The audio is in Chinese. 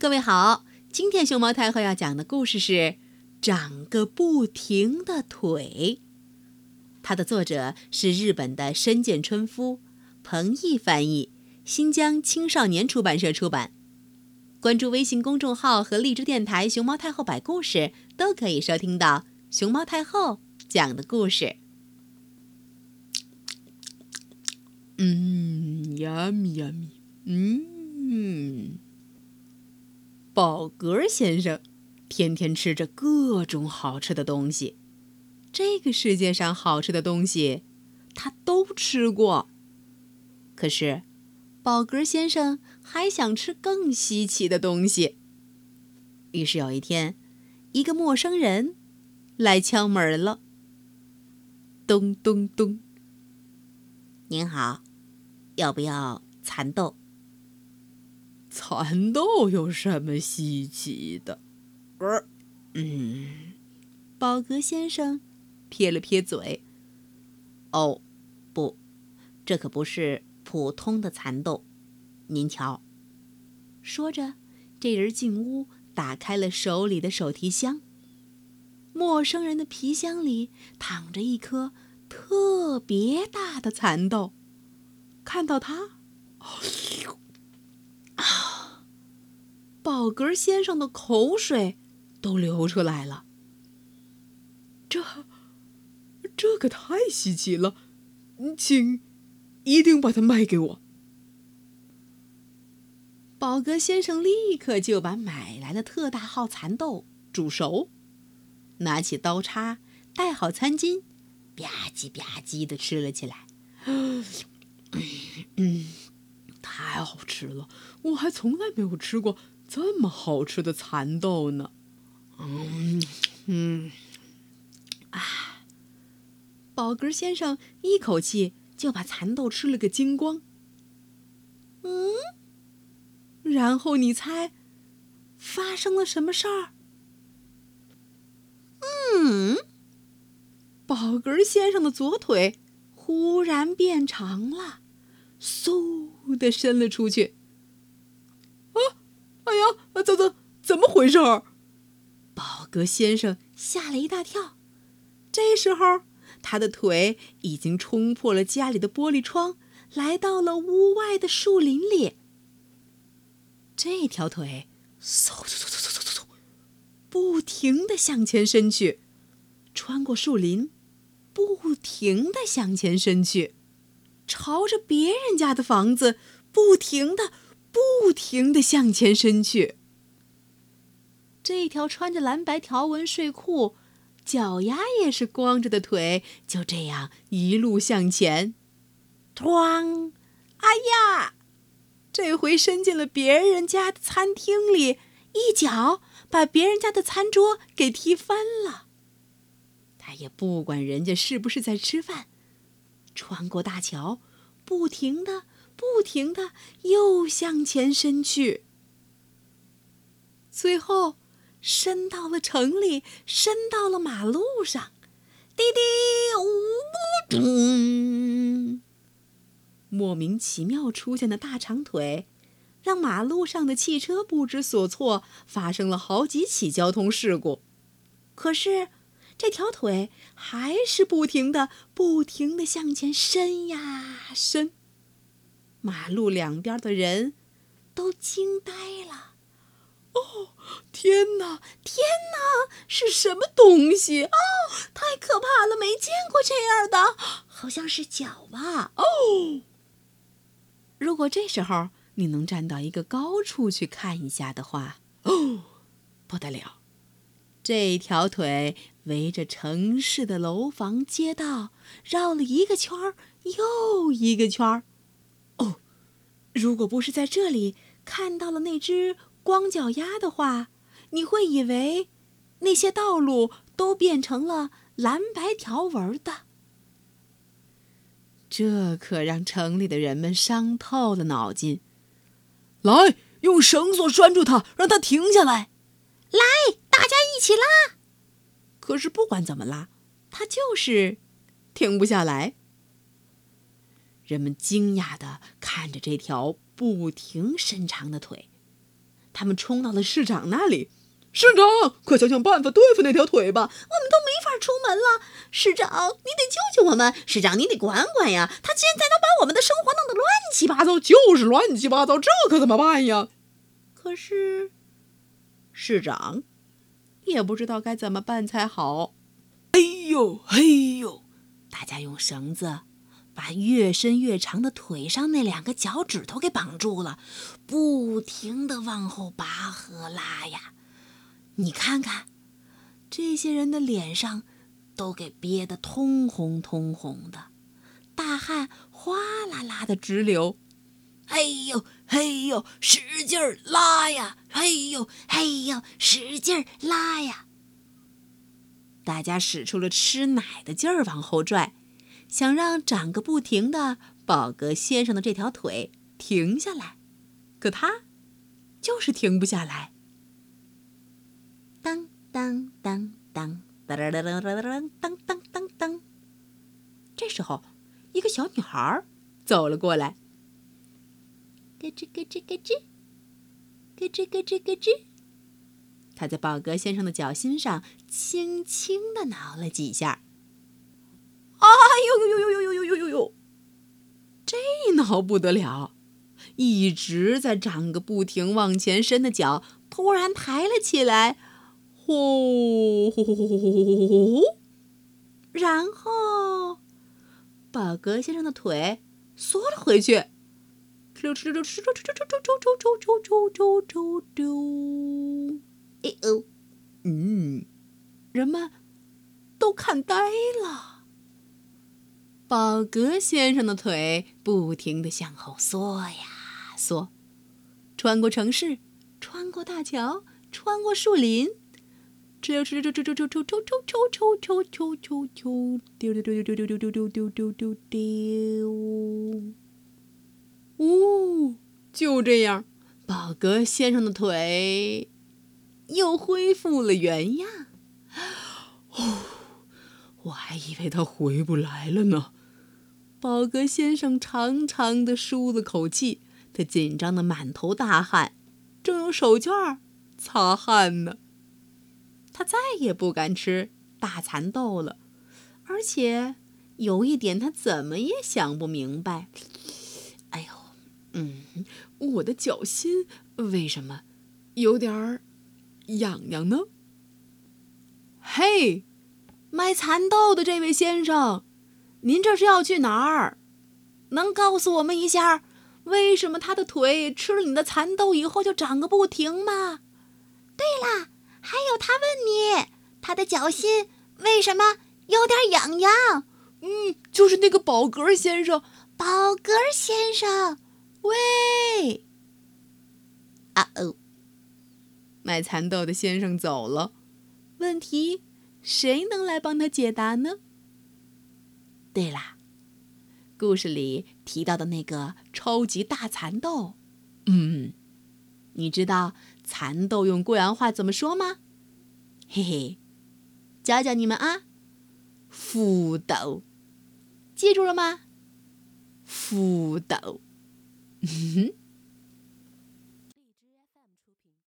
各位好，今天熊猫太后要讲的故事是《长个不停的腿》，它的作者是日本的深见春夫，彭毅翻译，新疆青少年出版社出版。关注微信公众号和荔枝电台“熊猫太后摆故事”，都可以收听到熊猫太后讲的故事。嗯，yummy yummy，嗯。宝格先生天天吃着各种好吃的东西，这个世界上好吃的东西他都吃过。可是，宝格先生还想吃更稀奇的东西。于是有一天，一个陌生人来敲门了。咚咚咚！您好，要不要蚕豆？蚕豆有什么稀奇的？嗯，宝格先生撇了撇嘴。哦，不，这可不是普通的蚕豆。您瞧，说着，这人进屋，打开了手里的手提箱。陌生人的皮箱里躺着一颗特别大的蚕豆。看到它。宝格先生的口水都流出来了。这，这可太稀奇了，请一定把它卖给我。宝格先生立刻就把买来的特大号蚕豆煮熟，拿起刀叉，带好餐巾，吧唧吧唧的吃了起来。嗯，太好吃了，我还从来没有吃过。这么好吃的蚕豆呢？嗯嗯，啊！宝格先生一口气就把蚕豆吃了个精光。嗯，然后你猜发生了什么事儿？嗯，宝格先生的左腿忽然变长了，嗖的伸了出去。哎呀，怎怎怎么回事儿？宝格先生吓了一大跳。这时候，他的腿已经冲破了家里的玻璃窗，来到了屋外的树林里。这条腿嗖嗖嗖嗖嗖嗖嗖，不停的向前伸去，穿过树林，不停的向前伸去，朝着别人家的房子不停的。不停地向前伸去。这条穿着蓝白条纹睡裤、脚丫也是光着的腿，就这样一路向前。咣！哎呀！这回伸进了别人家的餐厅里，一脚把别人家的餐桌给踢翻了。他也不管人家是不是在吃饭，穿过大桥，不停的。不停的又向前伸去，最后伸到了城里，伸到了马路上。滴滴呜呜咚！莫名其妙出现的大长腿，让马路上的汽车不知所措，发生了好几起交通事故。可是这条腿还是不停的、不停的向前伸呀伸。马路两边的人都惊呆了。哦，天哪，天哪，是什么东西？哦，太可怕了，没见过这样的，好像是脚吧？哦，如果这时候你能站到一个高处去看一下的话，哦，不得了！这条腿围着城市的楼房、街道绕了一个圈儿又一个圈儿。哦如果不是在这里看到了那只光脚丫的话，你会以为那些道路都变成了蓝白条纹的。这可让城里的人们伤透了脑筋。来，用绳索拴住它，让它停下来。来，大家一起拉。可是不管怎么拉，它就是停不下来。人们惊讶地看着这条不停伸长的腿，他们冲到了市长那里。市长，快想想办法对付那条腿吧！我们都没法出门了。市长，你得救救我们！市长，你得管管呀！他现在都把我们的生活弄得乱七八糟，就是乱七八糟，这可怎么办呀？可是，市长也不知道该怎么办才好。哎呦，哎呦！大家用绳子把越伸越长的腿上那两个脚趾头给绑住了，不停地往后拔和拉呀。你看看，这些人的脸上都给憋得通红通红的，大汗哗啦啦的直流。哎呦，哎呦，使劲儿拉呀！哎呦，哎呦，使劲儿拉呀！大家使出了吃奶的劲儿往后拽，想让长个不停的宝格先生的这条腿停下来，可他就是停不下来。当当当当当当当当当当当！这时候，一个小女孩走了过来。咯吱咯吱咯吱，咯吱咯吱咯吱。她在宝格先生的脚心上轻轻的挠了几下。哎呦呦呦呦呦呦呦呦呦！这挠不得了，一直在长个不停往前伸的脚突然抬了起来。呼呼呼呼呼呼呼呼呼呼！然后，宝格先生的腿缩了回去。溜溜溜溜溜溜溜溜溜溜溜溜溜溜！哎哦，嗯，人们都看呆了。宝格先生的腿不停地向后缩呀缩，穿过城市，穿过大桥，穿过树林。哧溜哧溜哧溜哧溜哧哧哧哧哧哧哧哧哧，丢丢丢丢丢丢丢丢丢丢丢丢。呜，就这样，宝格先生的腿又恢复了原样。哦，我还以为他回不来了呢。宝格先生长长的舒了口气，他紧张的满头大汗，正用手绢擦汗呢。他再也不敢吃大蚕豆了，而且有一点他怎么也想不明白。哎呦，嗯，我的脚心为什么有点儿痒痒呢？嘿，卖蚕豆的这位先生，您这是要去哪儿？能告诉我们一下，为什么他的腿吃了你的蚕豆以后就长个不停吗？对啦。还有，他问你，他的脚心为什么有点痒痒？嗯，就是那个宝格先生。宝格先生，喂！啊哦，卖蚕豆的先生走了。问题，谁能来帮他解答呢？对啦，故事里提到的那个超级大蚕豆，嗯，你知道？蚕豆用贵阳话怎么说吗？嘿嘿，教教你们啊！腐豆，记住了吗？腐豆。